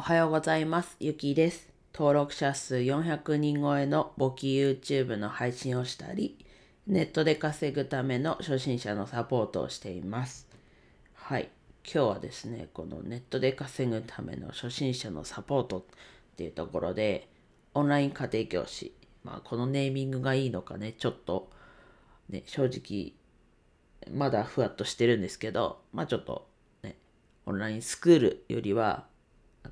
おはようございます。ゆきです。登録者数400人超えの簿記 YouTube の配信をしたり、ネットで稼ぐための初心者のサポートをしています。はい。今日はですね、このネットで稼ぐための初心者のサポートっていうところで、オンライン家庭教師、まあこのネーミングがいいのかね、ちょっとね、正直まだふわっとしてるんですけど、まあちょっとね、オンラインスクールよりは、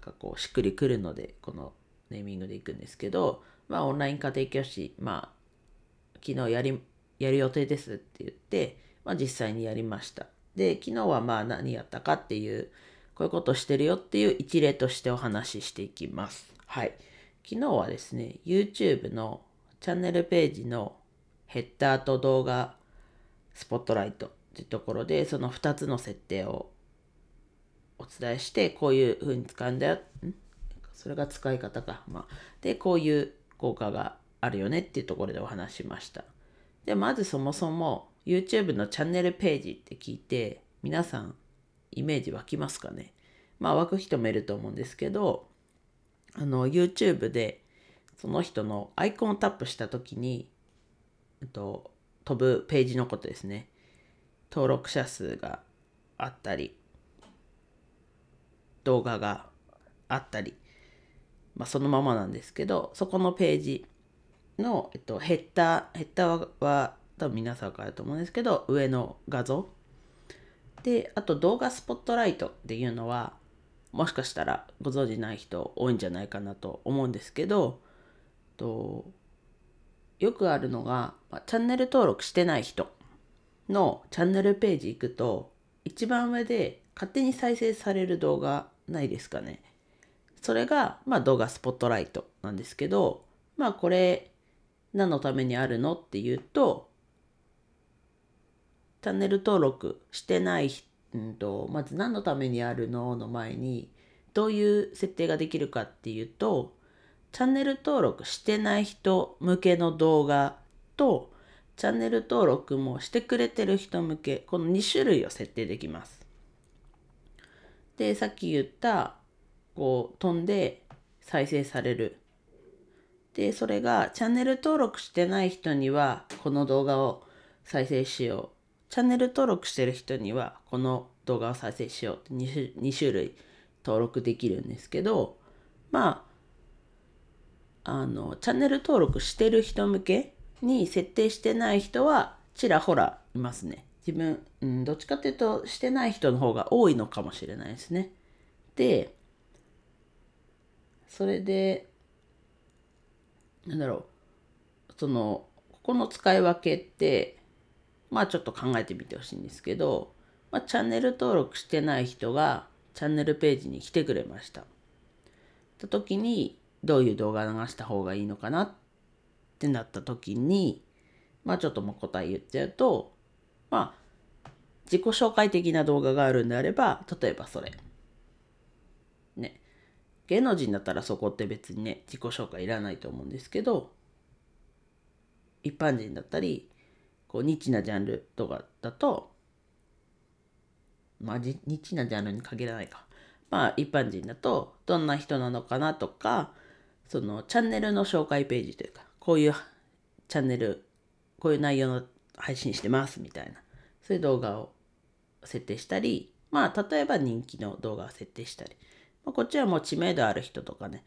かこう、しっくりくるので、このネーミングでいくんですけど、まあオンライン家庭教師、まあ、昨日やり、やる予定ですって言って、まあ実際にやりました。で、昨日はまあ何やったかっていう、こういうことしてるよっていう一例としてお話ししていきます。はい。昨日はですね、YouTube のチャンネルページのヘッダーと動画スポットライトっていうところでその2つの設定をお伝えしてこういう風に使うんだよ。それが使い方か、まあ、でこういう効果があるよねっていうところでお話しました。でまずそもそも YouTube のチャンネルページって聞いて皆さんイメージ湧きますかね？まあ湧く人もいると思うんですけどあの YouTube でその人のアイコンをタップした時に、えっと、飛ぶページのことですね。登録者数があったり、動画があったり、まあ、そのままなんですけど、そこのページの、えっと、ヘッダー、ヘッダーは多分皆さんかると思うんですけど、上の画像。で、あと動画スポットライトっていうのは、もしかしたらご存じない人多いんじゃないかなと思うんですけど、とよくあるのが、まあチャンネル登録してない人のチャンネルページ行くと一番上で勝手に再生される動画ないですかね。それが、まあ、動画スポットライトなんですけどまあこれ何のためにあるのっていうとチャンネル登録してないうんとまず何のためにあるのの前にどういう設定ができるかっていうとチャンネル登録してない人向けの動画とチャンネル登録もしてくれてる人向けこの2種類を設定できます。でさっき言ったこう飛んで再生される。でそれがチャンネル登録してない人にはこの動画を再生しよう。チャンネル登録してる人にはこの動画を再生しようって 2, 種2種類登録できるんですけどまああのチャンネル登録してる人向けに設定してない人はちらほらいますね。自分、うん、どっちかっていうとしてない人の方が多いのかもしれないですね。でそれでなんだろうそのここの使い分けってまあちょっと考えてみてほしいんですけど、まあ、チャンネル登録してない人がチャンネルページに来てくれました。た時にどういう動画流した方がいいのかなってなった時にまあちょっともう答え言っちゃうとまあ自己紹介的な動画があるんであれば例えばそれ。ね。芸能人だったらそこって別にね自己紹介いらないと思うんですけど一般人だったりこうニッチなジャンルとかだとまあニッチなジャンルに限らないかまあ一般人だとどんな人なのかなとかそのチャンネルの紹介ページというかこういうチャンネルこういう内容の配信してますみたいな。そういう動画を設定したりまあ例えば人気の動画を設定したり、まあ、こっちはもう知名度ある人とかね。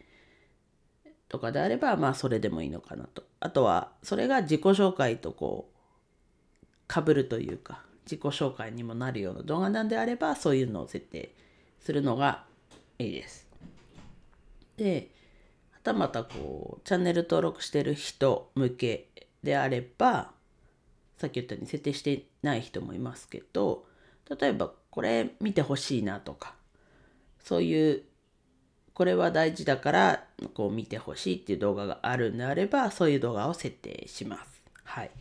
とかであればまあそれでもいいのかなと。あとはそれが自己紹介とこうかぶるというか自己紹介にもなるような動画なんであればそういうのを設定するのがいいです。ではたまたこうチャンネル登録してる人向けであればさっき言ったように設定してない人もいますけど例えばこれ見てほしいなとかそういうこれは大事だからこう見てほしいっていう動画があるんであればそういう動画を設定します。はい、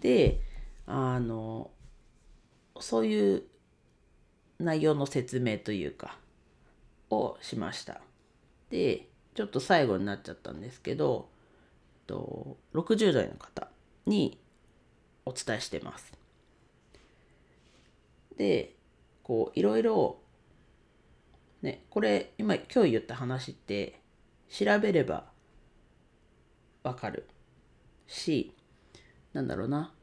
であのそういう内容の説明というかをしました。でちょっと最後になっちゃったんですけど60代の方にお伝えしてます。でこういろいろね、これ今今日言った話って調べればわかるしなんだろうな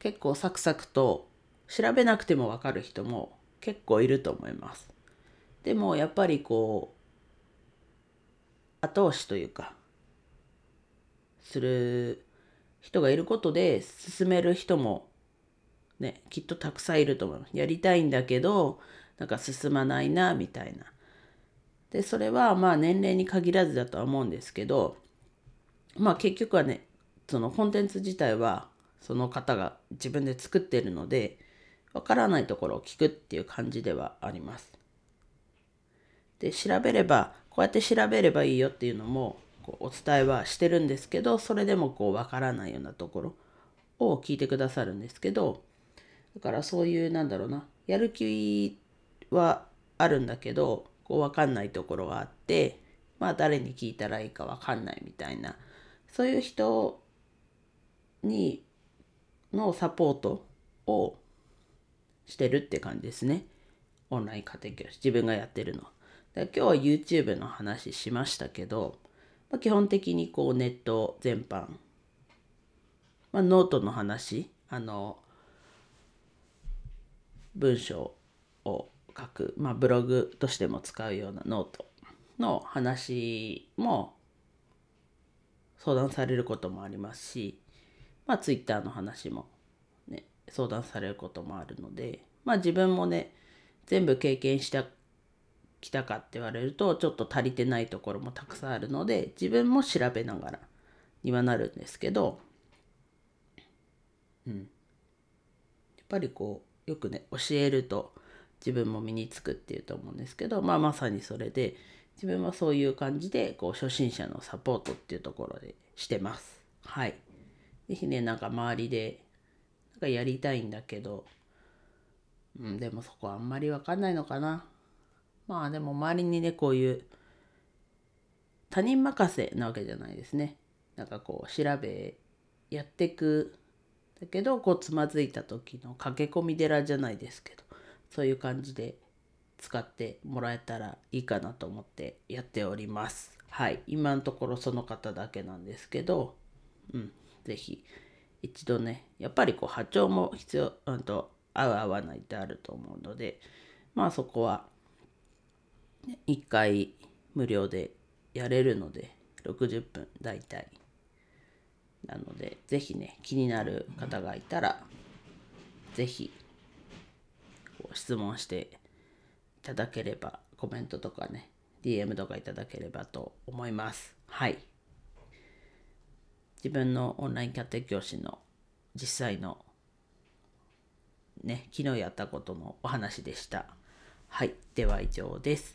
結構サクサクと調べなくてもわかる人も結構いると思います。でもやっぱりこう後押しというかする人がいることで進める人もねきっとたくさんいると思います。やりたいんだけどなんか進まないなみたいな。でそれはまあ年齢に限らずだとは思うんですけどまあ結局はねそのコンテンツ自体はその方が自分で作ってるのでわからないところを聞くっていう感じではあります。で調べればこうやって調べればいいよっていうのもこうお伝えはしてるんですけどそれでもこうわからないようなところを聞いてくださるんですけどだからそういうなんだろうなやる気はあるんだけどこう分かんないところがあってまあ誰に聞いたらいいか分かんないみたいなそういう人にのサポートをしてるって感じですね。オンライン家庭教師自分がやってるの。今日は YouTube の話しましたけど、まあ、基本的にこうネット全般、まあ、ノートの話。あの文章を書く、まあ、ブログとしても使うようなノートの話も相談されることもありますし、まあ、Twitter の話も、ね、相談されることもあるので、まあ、自分もね全部経験したきたかって言われるとちょっと足りてないところもたくさんあるので自分も調べながらにはなるんですけど、うん、やっぱりこうよくね教えると自分も身につくっていうと思うんですけど、まあ、まさにそれで自分はそういう感じでこう初心者のサポートっていうところでしてます。はい。是非ねなんか周りでなんかやりたいんだけど、うん、でもそこあんまり分かんないのかな。まあでも周りにねこういう他人任せなわけじゃないですね。なんかこう調べやってくだけどこうつまずいた時の駆け込み寺じゃないですけどそういう感じで使ってもらえたらいいかなと思ってやっております。はい。今のところその方だけなんですけど、うん。是非一度ね、やっぱりこう波長も必要、うんと、合う合わないってあると思うので、まあそこは、1回無料でやれるので、60分大体。なので、是非ね、気になる方がいたら、是非質問していただければコメントとかね DM とかいただければと思います。はい。自分のオンライン家庭教師の実際のね昨日やったことのお話でした。はい。では以上です。